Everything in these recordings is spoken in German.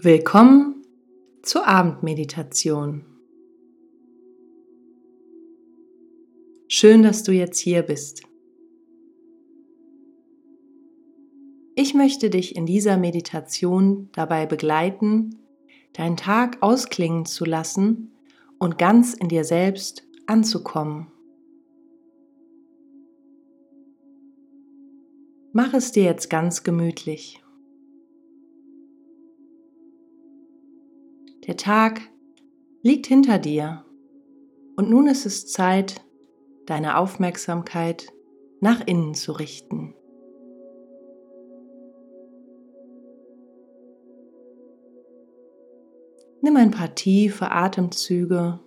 Willkommen zur Abendmeditation. Schön, dass du jetzt hier bist. Ich möchte dich in dieser Meditation dabei begleiten, deinen Tag ausklingen zu lassen und ganz in dir selbst anzukommen. Mach es dir jetzt ganz gemütlich. Der Tag liegt hinter dir und nun ist es Zeit, deine Aufmerksamkeit nach innen zu richten. Nimm ein paar tiefe Atemzüge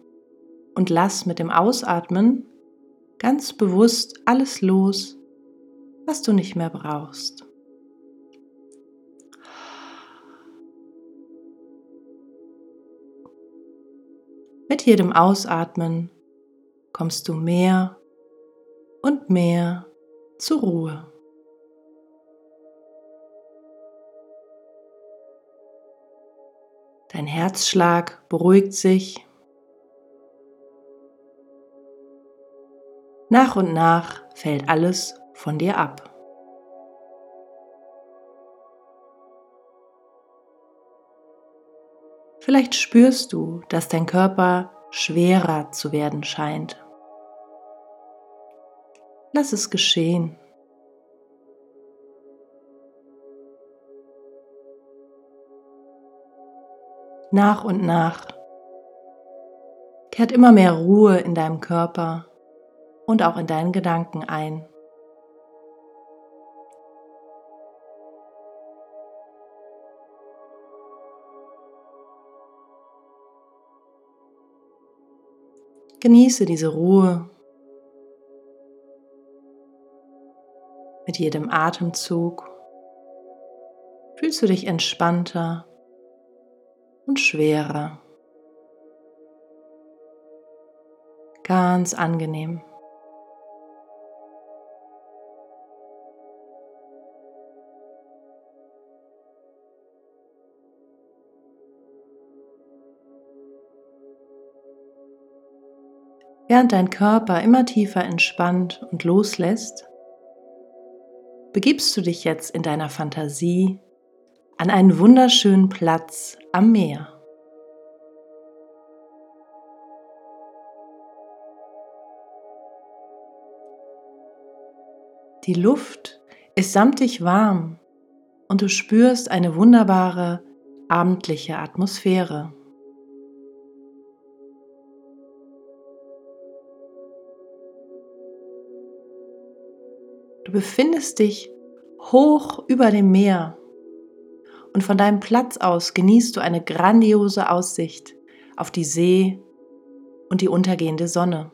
und lass mit dem Ausatmen ganz bewusst alles los, was du nicht mehr brauchst. Mit jedem Ausatmen kommst du mehr und mehr zur Ruhe. Dein Herzschlag beruhigt sich. Nach und nach fällt alles von dir ab. Vielleicht spürst du, dass dein Körper schwerer zu werden scheint. Lass es geschehen. Nach und nach kehrt immer mehr Ruhe in deinem Körper und auch in deinen Gedanken ein. Genieße diese Ruhe. Mit jedem Atemzug fühlst du dich entspannter und schwerer. Ganz angenehm. Während dein Körper immer tiefer entspannt und loslässt, begibst du dich jetzt in deiner Fantasie an einen wunderschönen Platz am Meer. Die Luft ist samtig warm und du spürst eine wunderbare abendliche Atmosphäre. Befindest dich hoch über dem Meer und von deinem Platz aus genießt du eine grandiose Aussicht auf die See und die untergehende Sonne.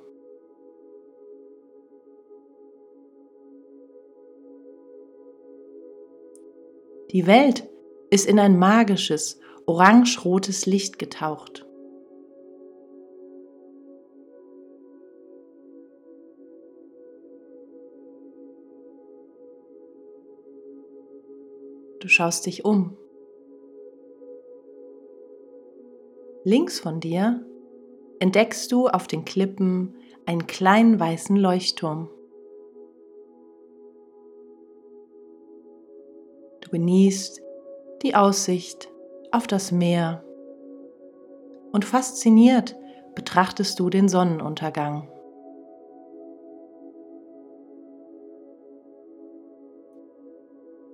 Die Welt ist in ein magisches, orange-rotes Licht getaucht. Schaust dich um. Links von dir entdeckst du auf den Klippen einen kleinen weißen Leuchtturm. Du genießt die Aussicht auf das Meer und fasziniert betrachtest du den Sonnenuntergang.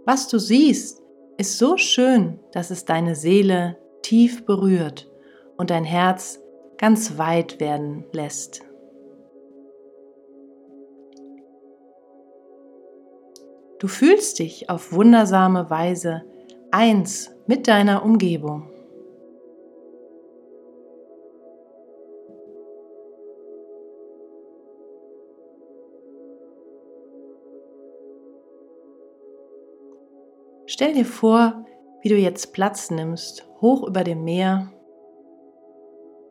Was du siehst, ist so schön, dass es deine Seele tief berührt und dein Herz ganz weit werden lässt. Du fühlst dich auf wundersame Weise eins mit deiner Umgebung. Stell dir vor, wie du jetzt Platz nimmst, hoch über dem Meer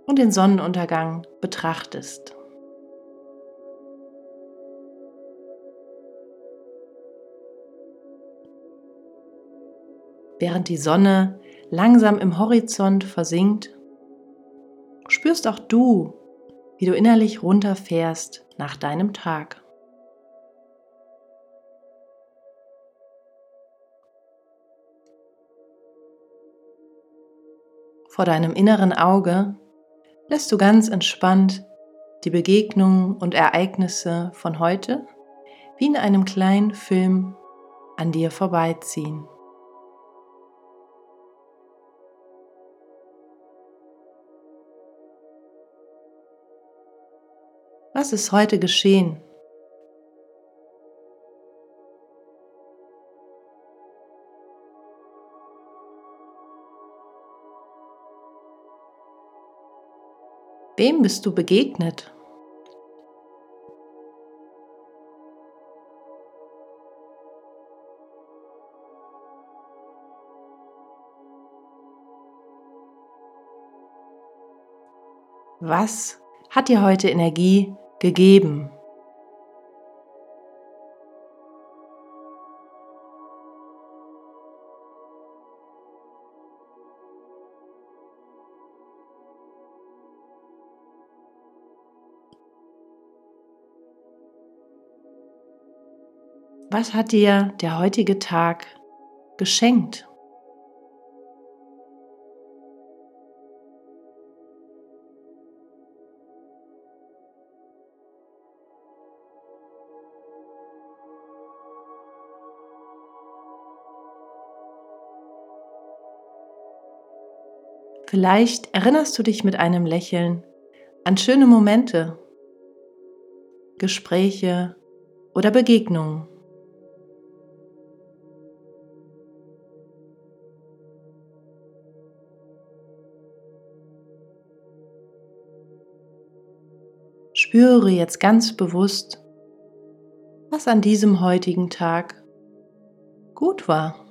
und den Sonnenuntergang betrachtest. Während die Sonne langsam im Horizont versinkt, spürst auch du, wie du innerlich runterfährst nach deinem Tag. Vor deinem inneren Auge lässt du ganz entspannt die Begegnungen und Ereignisse von heute wie in einem kleinen Film an dir vorbeiziehen. Was ist heute geschehen? Wem bist du begegnet? Was hat dir heute Energie gegeben? Was hat dir der heutige Tag geschenkt? Vielleicht erinnerst du dich mit einem Lächeln an schöne Momente, Gespräche oder Begegnungen. Spüre jetzt ganz bewusst, was an diesem heutigen Tag gut war.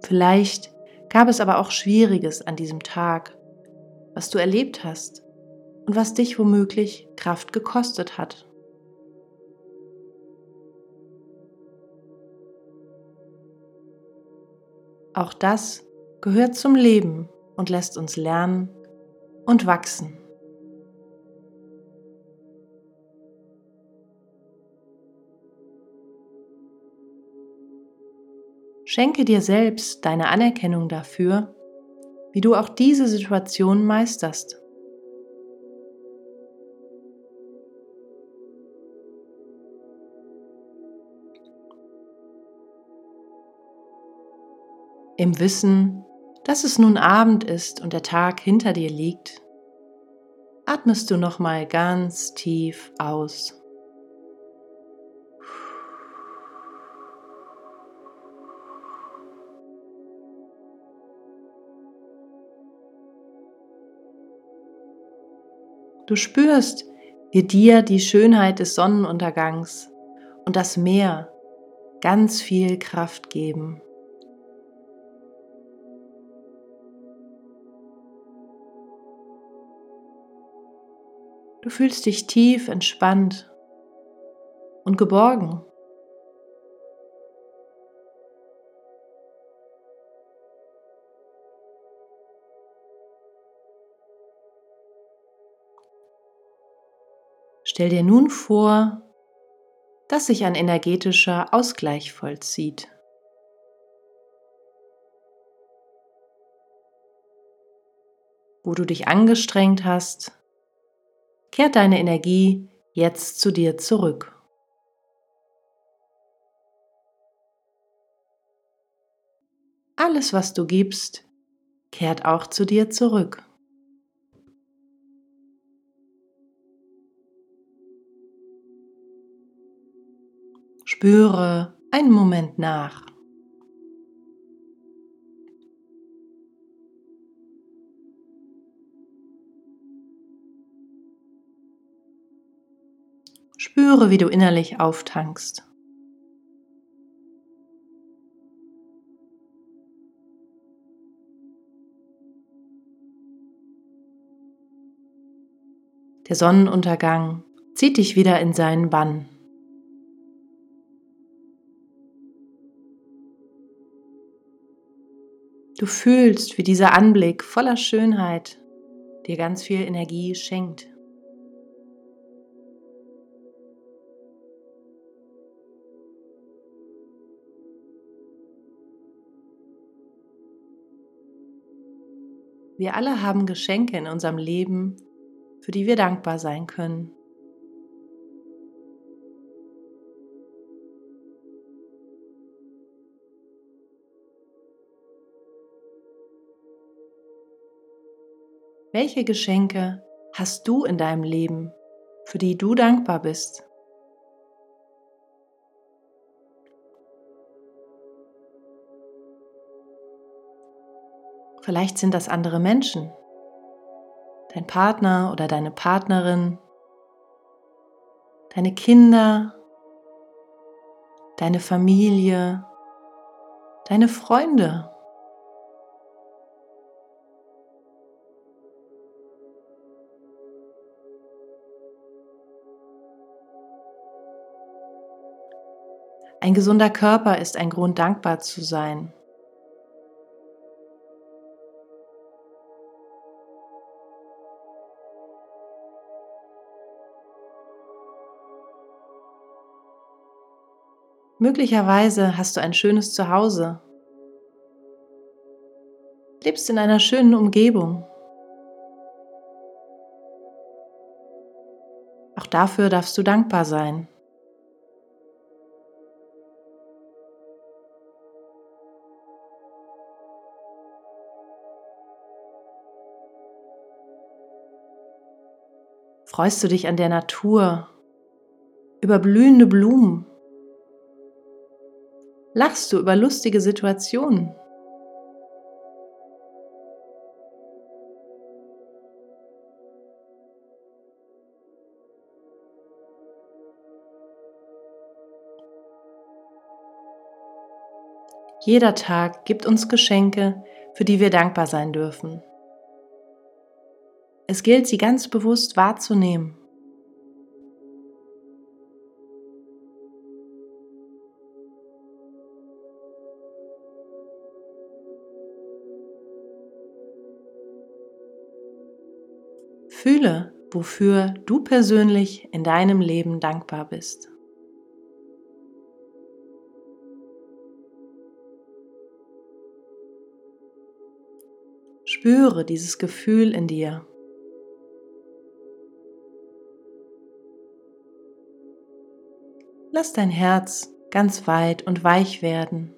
Vielleicht gab es aber auch Schwieriges an diesem Tag, was du erlebt hast und was dich womöglich Kraft gekostet hat. Auch das gehört zum Leben und lässt uns lernen und wachsen. Schenke dir selbst deine Anerkennung dafür, wie du auch diese Situation meisterst. Im Wissen, dass es nun Abend ist und der Tag hinter dir liegt, atmest du nochmal ganz tief aus. Du spürst, wie dir die Schönheit des Sonnenuntergangs und das Meer ganz viel Kraft geben. Du fühlst dich tief entspannt und geborgen. Stell dir nun vor, dass sich ein energetischer Ausgleich vollzieht. Wo du dich angestrengt hast, kehrt deine Energie jetzt zu dir zurück. Alles, was du gibst, kehrt auch zu dir zurück. Spüre einen Moment nach. Spüre, wie du innerlich auftankst. Der Sonnenuntergang zieht dich wieder in seinen Bann. Du fühlst, wie dieser Anblick voller Schönheit dir ganz viel Energie schenkt. Wir alle haben Geschenke in unserem Leben, für die wir dankbar sein können. Welche Geschenke hast du in deinem Leben, für die du dankbar bist? Vielleicht sind das andere Menschen, dein Partner oder deine Partnerin, deine Kinder, deine Familie, deine Freunde. Ein gesunder Körper ist ein Grund, dankbar zu sein. Möglicherweise hast du ein schönes Zuhause, lebst in einer schönen Umgebung. Auch dafür darfst du dankbar sein. Freust du dich an der Natur, über blühende Blumen? Lachst du über lustige Situationen? Jeder Tag gibt uns Geschenke, für die wir dankbar sein dürfen. Es gilt, sie ganz bewusst wahrzunehmen. Fühle, wofür du persönlich in deinem Leben dankbar bist. Spüre dieses Gefühl in dir. Lass dein Herz ganz weit und weich werden.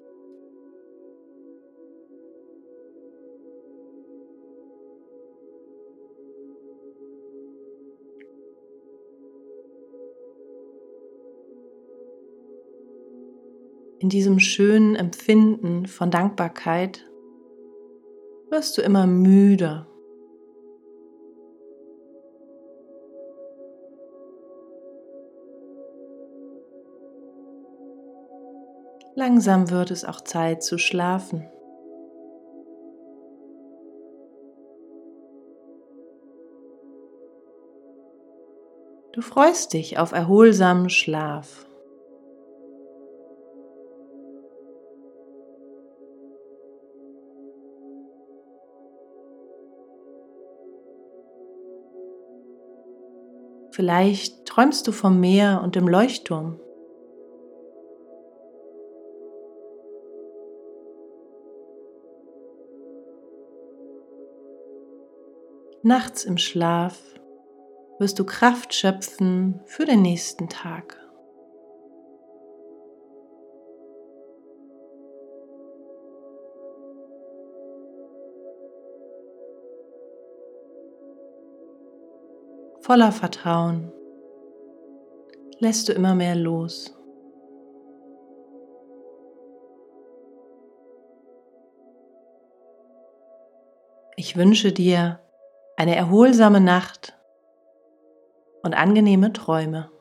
In diesem schönen Empfinden von Dankbarkeit wirst du immer müder Langsam wird es auch Zeit zu schlafen. Du freust dich auf erholsamen Schlaf. Vielleicht träumst du vom Meer und dem Leuchtturm. Nachts im Schlaf wirst du Kraft schöpfen für den nächsten Tag. Voller Vertrauen lässt du immer mehr los. Ich wünsche dir eine erholsame Nacht und angenehme Träume.